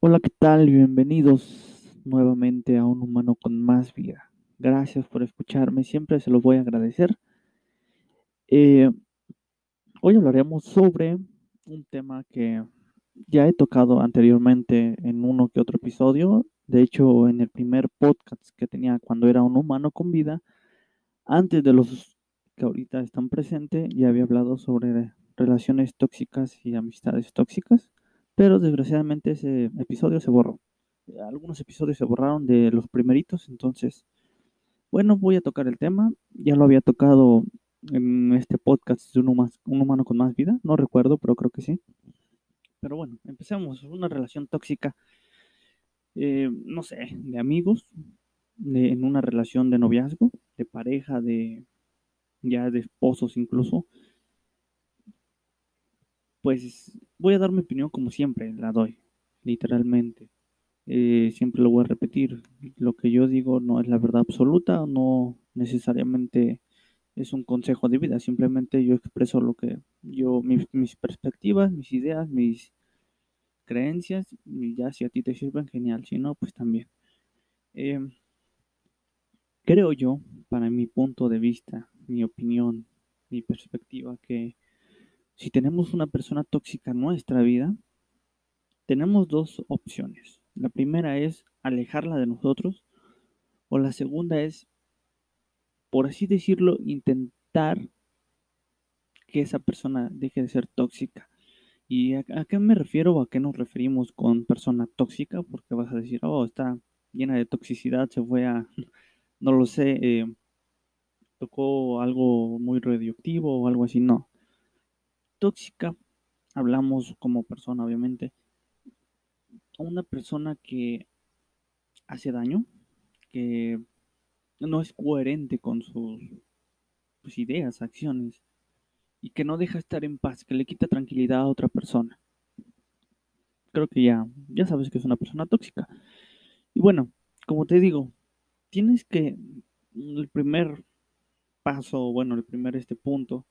Hola, ¿qué tal? Bienvenidos nuevamente a Un Humano con Más Vida. Gracias por escucharme, siempre se los voy a agradecer. Eh, hoy hablaremos sobre un tema que ya he tocado anteriormente en uno que otro episodio. De hecho, en el primer podcast que tenía cuando era un humano con vida, antes de los que ahorita están presentes, ya había hablado sobre relaciones tóxicas y amistades tóxicas, pero desgraciadamente ese episodio se borró. Algunos episodios se borraron de los primeritos, entonces, bueno, voy a tocar el tema. Ya lo había tocado en este podcast de un, huma- un humano con más vida, no recuerdo, pero creo que sí. Pero bueno, empecemos. Una relación tóxica, eh, no sé, de amigos, en una relación de noviazgo, de pareja, de ya de esposos incluso, pues voy a dar mi opinión como siempre la doy, literalmente. Eh, siempre lo voy a repetir. Lo que yo digo no es la verdad absoluta, no necesariamente es un consejo de vida, simplemente yo expreso lo que yo, mis, perspectivas, mis ideas, mis creencias, y ya si a ti te sirven, genial, si no, pues también. Eh, creo yo, para mi punto de vista, mi opinión, mi perspectiva, que si tenemos una persona tóxica en nuestra vida, tenemos dos opciones. La primera es alejarla de nosotros o la segunda es, por así decirlo, intentar que esa persona deje de ser tóxica. ¿Y a, qué me refiero o a qué nos referimos con persona tóxica? Porque vas a decir, oh, está llena de toxicidad, se fue a, no lo sé, eh, tocó algo muy radioactivo o algo así. No. Tóxica, hablamos como persona, obviamente, una persona que hace daño, que no es coherente con sus, sus ideas, acciones, y que no deja estar en paz, que le quita tranquilidad a otra persona. Creo que ya, ya sabes que es una persona tóxica. Y bueno, como te digo, tienes que, el primer paso, bueno, el primer este punto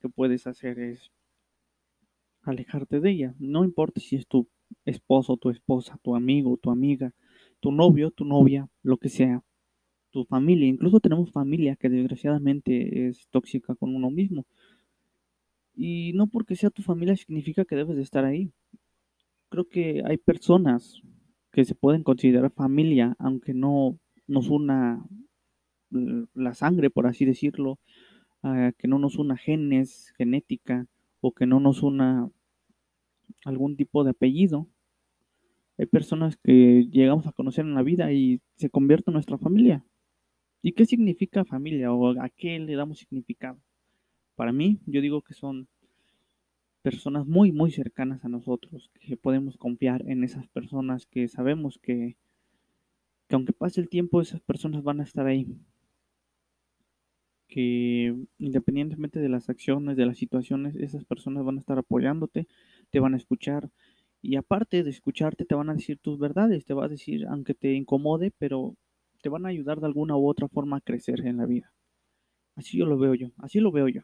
que puedes hacer es alejarte de ella. No importa si es tu esposo, tu esposa, tu amigo, tu amiga, tu novio, tu novia, lo que sea, tu familia. Incluso tenemos familia que desgraciadamente es tóxica con uno mismo. Y no porque sea tu familia significa que debes de estar ahí. Creo que hay personas que se pueden considerar familia, aunque no nos una la sangre, por así decirlo, uh, que no nos una genes, genética, o que no nos una algún tipo de apellido. Hay personas que llegamos a conocer en la vida y se convierte en nuestra familia. ¿Y qué significa familia o a qué le damos significado? Para mí, yo digo que son personas muy, muy cercanas a nosotros, que podemos confiar en esas personas, que sabemos que, que aunque pase el tiempo, esas personas van a estar ahí. Que independientemente de las acciones, de las situaciones, esas personas van a estar apoyándote, te van a escuchar. Y aparte de escucharte, te van a decir tus verdades, te va a decir, aunque te incomode, pero te van a ayudar de alguna u otra forma a crecer en la vida. Así yo lo veo yo, así lo veo yo.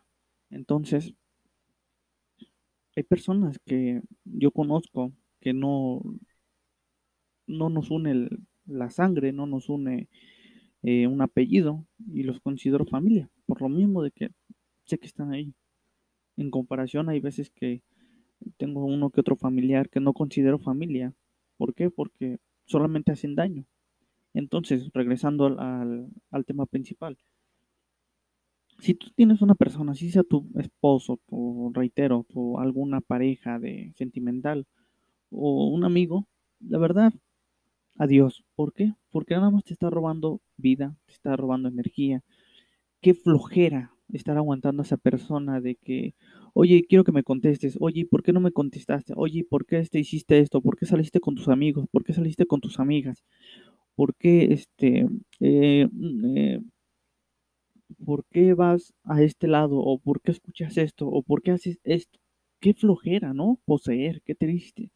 Entonces, hay personas que yo conozco que no, no nos une la sangre, no nos une eh, un apellido y los considero familia, por lo mismo de que sé que están ahí. En comparación, hay veces que tengo uno que otro familiar que no considero familia. ¿Por qué? Porque solamente hacen daño. Entonces, regresando al, al, tema principal, si tú tienes una persona, si sea tu esposo, tu reitero, tu alguna pareja de sentimental o un amigo, la verdad, adiós. ¿Por qué? Porque nada más te está robando vida, te está robando energía. Qué flojera estar aguantando a esa persona de que, oye, quiero que me contestes, oye, ¿por qué no me contestaste? Oye, ¿por qué este hiciste esto? ¿Por qué saliste con tus amigos? ¿Por qué saliste con tus amigas? ¿Por qué este eh, eh, ¿por qué vas a este lado? ¿O por qué escuchas esto? ¿O por qué haces esto? Qué flojera, ¿no? Poseer, qué triste.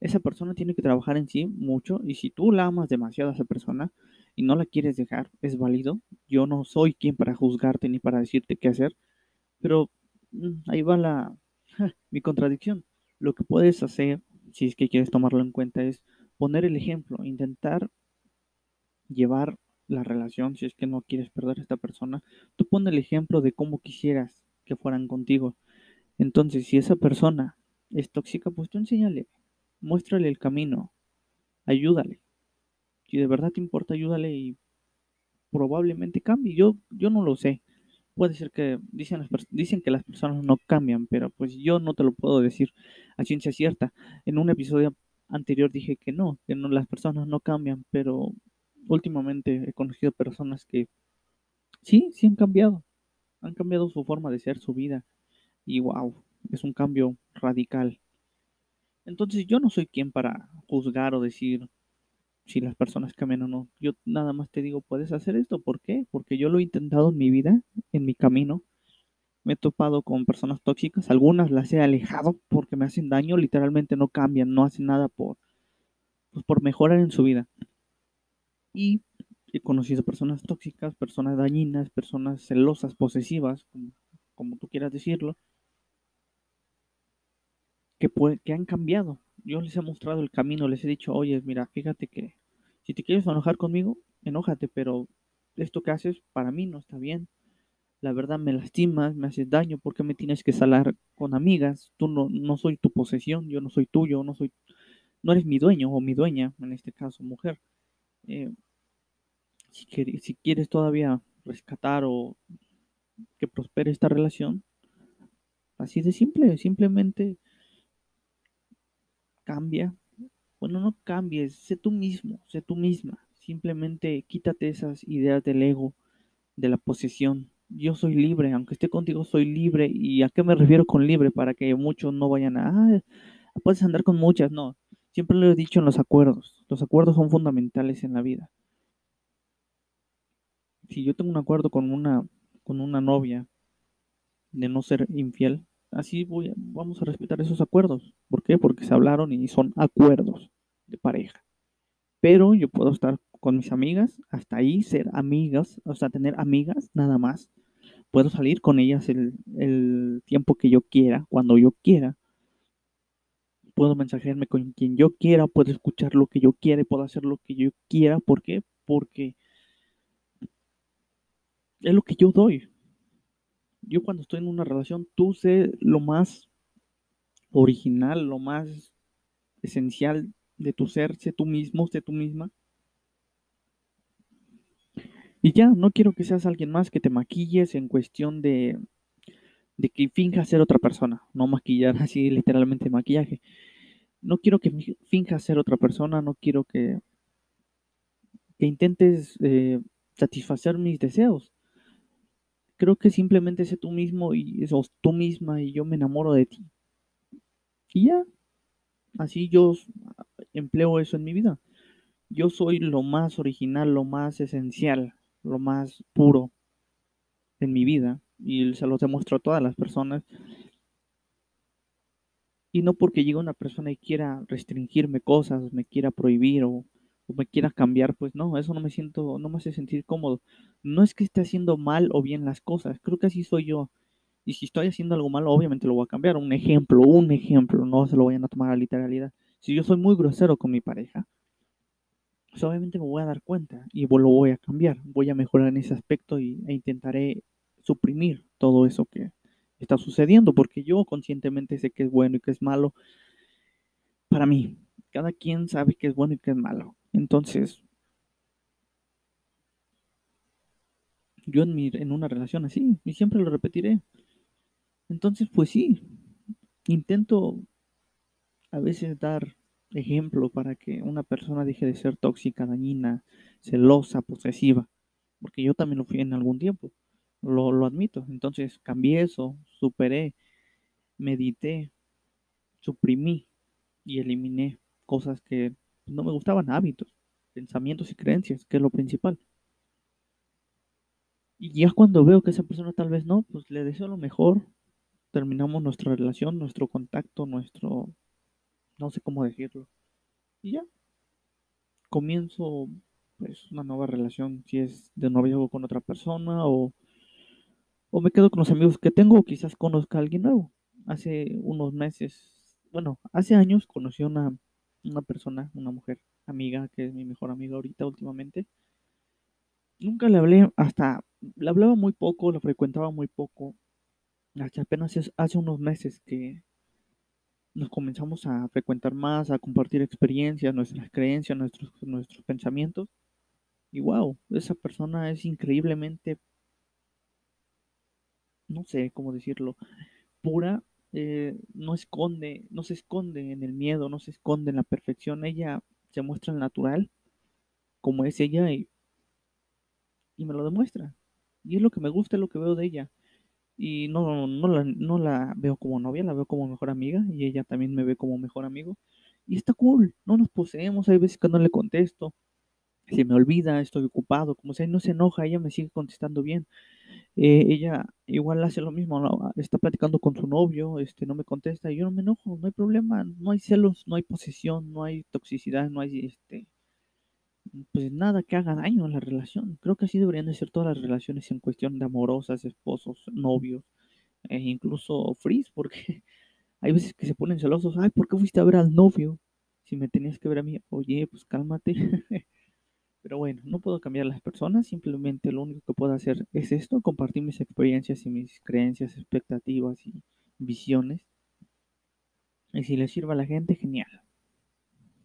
Esa persona tiene que trabajar en sí mucho y si tú la amas demasiado a esa persona y no la quieres dejar, es válido. Yo no soy quien para juzgarte ni para decirte qué hacer, pero ahí va la mi contradicción. Lo que puedes hacer si es que quieres tomarlo en cuenta, es poner el ejemplo, intentar llevar la relación, si es que no quieres perder a esta persona, tú pon el ejemplo de cómo quisieras que fueran contigo. Entonces, si esa persona es tóxica, pues tú enséñale, muéstrale el camino, ayúdale. Si de verdad te importa, ayúdale y probablemente cambie. Yo, yo no lo sé. Puede ser que dicen, las, dicen que las personas no cambian, pero pues yo no te lo puedo decir a ciencia cierta. En un episodio anterior dije que no, que no, las personas no cambian, pero últimamente he conocido personas que sí, sí han cambiado. Han cambiado su forma de ser, su vida. Y wow, es un cambio radical. Entonces yo no soy quien para juzgar o decir si las personas cambian o no. Yo nada más te digo, puedes hacer esto. ¿Por qué? Porque yo lo he intentado en mi vida, en mi camino. Me he topado con personas tóxicas. Algunas las he alejado porque me hacen daño. Literalmente no cambian, no hacen nada por, pues, por mejorar en su vida. Y he conocido personas tóxicas, personas dañinas, personas celosas, posesivas, como, tú quieras decirlo, que, que han cambiado. Yo les he mostrado el camino, les he dicho, oye, mira, fíjate que si te quieres enojar conmigo, enójate, pero esto que haces para mí no está bien. La verdad me lastimas, me haces daño, ¿por qué me tienes que salar con amigas? Tú no, no soy tu posesión, yo no soy tuyo, no soy, no eres mi dueño o mi dueña, en este caso mujer. Eh, si, si quieres todavía rescatar o que prospere esta relación, así de simple, simplemente cambia. Bueno, no cambies, sé tú mismo, sé tú misma. Simplemente quítate esas ideas del ego, de la posesión. Yo soy libre, aunque esté contigo, soy libre. ¿Y a qué me refiero con libre? Para que muchos no vayan a, ah, puedes andar con muchas. No, siempre lo he dicho en los acuerdos. Los acuerdos son fundamentales en la vida. Si yo tengo un acuerdo con una, con una novia de no ser infiel, así voy vamos a respetar esos acuerdos. ¿Por qué? Porque se hablaron y son acuerdos de pareja. Pero yo puedo estar con mis amigas, hasta ahí ser amigas, o sea, tener amigas nada más. Puedo salir con ellas el, el tiempo que yo quiera, cuando yo quiera. Puedo mensajearme con quien yo quiera, puedo escuchar lo que yo quiera, puedo hacer lo que yo quiera. ¿Por qué? Porque es lo que yo doy yo cuando estoy en una relación, tú sé lo más original, lo más esencial de tu ser, sé tú mismo, sé tú misma. Y ya, no quiero que seas alguien más que te maquilles en cuestión de, de que finjas ser otra persona, no maquillar así literalmente maquillaje. No quiero que finjas ser otra persona, no quiero que, que intentes eh, satisfacer mis deseos creo que simplemente sé tú mismo y sos tú misma y yo me enamoro de ti. Y ya, así yo empleo eso en mi vida. Yo soy lo más original, lo más esencial, lo más puro en mi vida y se lo demuestro a todas las personas. Y no porque llegue una persona y quiera restringirme cosas, me quiera prohibir o o me quiera cambiar, pues no, eso no me siento, no me hace sentir cómodo. No es que esté haciendo mal o bien las cosas, creo que así soy yo. Y si estoy haciendo algo malo, obviamente lo voy a cambiar. Un ejemplo, un ejemplo, no se lo vayan a tomar a literalidad. Si yo soy muy grosero con mi pareja, pues obviamente me voy a dar cuenta y lo voy a cambiar. Voy a mejorar en ese aspecto y, e intentaré suprimir todo eso que está sucediendo, porque yo conscientemente sé que es bueno y que es malo para mí. Cada quien sabe que es bueno y que es malo. Entonces, yo en, mi, en una relación así, y siempre lo repetiré. Entonces, pues sí, intento a veces dar ejemplo para que una persona deje de ser tóxica, dañina, celosa, posesiva, porque yo también lo fui en algún tiempo, lo, lo admito. Entonces cambié eso, superé, medité, suprimí y eliminé cosas que no me gustaban hábitos, pensamientos y creencias, que es lo principal. Y ya cuando veo que esa persona tal vez no, pues le deseo lo mejor. Terminamos nuestra relación, nuestro contacto, nuestro... no sé cómo decirlo. Y ya. Comienzo pues una nueva relación, si es de noviazgo con otra persona o, o me quedo con los amigos que tengo o quizás conozca a alguien nuevo. Hace unos meses bueno, hace años conocí a una, una persona, una mujer amiga, que es mi mejor amiga ahorita últimamente. Nunca le hablé, hasta le hablaba muy poco, la frecuentaba muy poco. Hasta apenas hace unos meses que nos comenzamos a frecuentar más, a compartir experiencias, nuestras creencias, nuestros, nuestros pensamientos. Y wow, esa persona es increíblemente, no sé cómo decirlo, pura, eh, no esconde, no se esconde en el miedo, no se esconde en la perfección, ella se muestra natural, como es ella, y, y me lo demuestra. Y es lo que me gusta, es lo que veo de ella. Y no, no, la, no la veo como novia, la veo como mejor amiga, y ella también me ve como mejor amigo. Y está cool, no nos poseemos, hay veces que no le contesto, se me olvida, estoy ocupado, como sea, no se enoja, ella me sigue contestando bien. Eh, ella igual hace lo mismo, ¿no? está platicando con su novio, este, no me contesta, y yo no me enojo, no hay problema, no hay celos, no hay posesión, no hay toxicidad, no hay este, pues nada que haga daño a la relación. Creo que así deberían de ser todas las relaciones en cuestión de amorosas, esposos, novios, e incluso frizz, porque hay veces que se ponen celosos, ay, ¿por qué fuiste a ver al novio? Si me tenías que ver a mí, oye, pues cálmate. Pero bueno, no puedo cambiar las personas, simplemente lo único que puedo hacer es esto, compartir mis experiencias y mis creencias, expectativas y visiones. Y si le sirve a la gente, genial.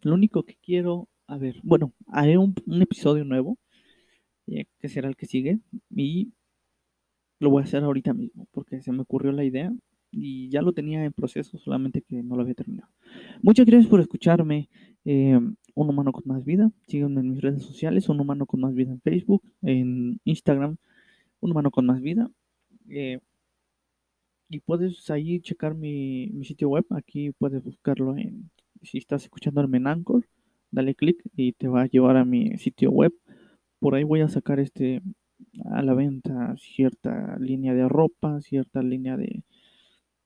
Lo único que quiero, a ver, bueno, haré un, episodio nuevo, eh, que será el que sigue, y lo voy a hacer ahorita mismo, porque se me ocurrió la idea y ya lo tenía en proceso, solamente que no lo había terminado. Muchas gracias por escucharme. Eh, un humano con más vida. Síganme en mis redes sociales, un humano con más vida en Facebook, en Instagram, un humano con más vida. Eh, y puedes ahí checar mi, sitio web. Aquí puedes buscarlo en, si estás escuchando en Anchor, dale clic y te va a llevar a mi sitio web. Por ahí voy a sacar este a la venta cierta línea de ropa, cierta línea de,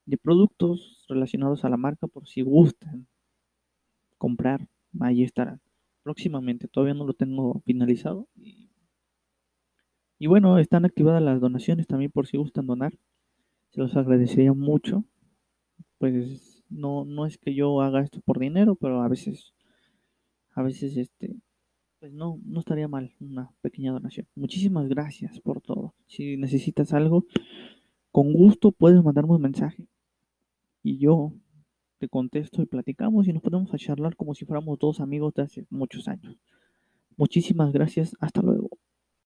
de productos relacionados a la marca por si gustan comprar, ahí estarán. Próximamente, todavía no lo tengo finalizado. Y, bueno, están activadas las donaciones también por si gustan donar. Se los agradecería mucho. Pues no, no es que yo haga esto por dinero, pero a veces, a veces este, pues no, no estaría mal una pequeña donación. Muchísimas gracias por todo. Si necesitas algo, con gusto puedes mandarme un mensaje. Y yo te contesto y platicamos y nos ponemos a charlar como si fuéramos dos amigos de hace muchos años. Muchísimas gracias, hasta luego.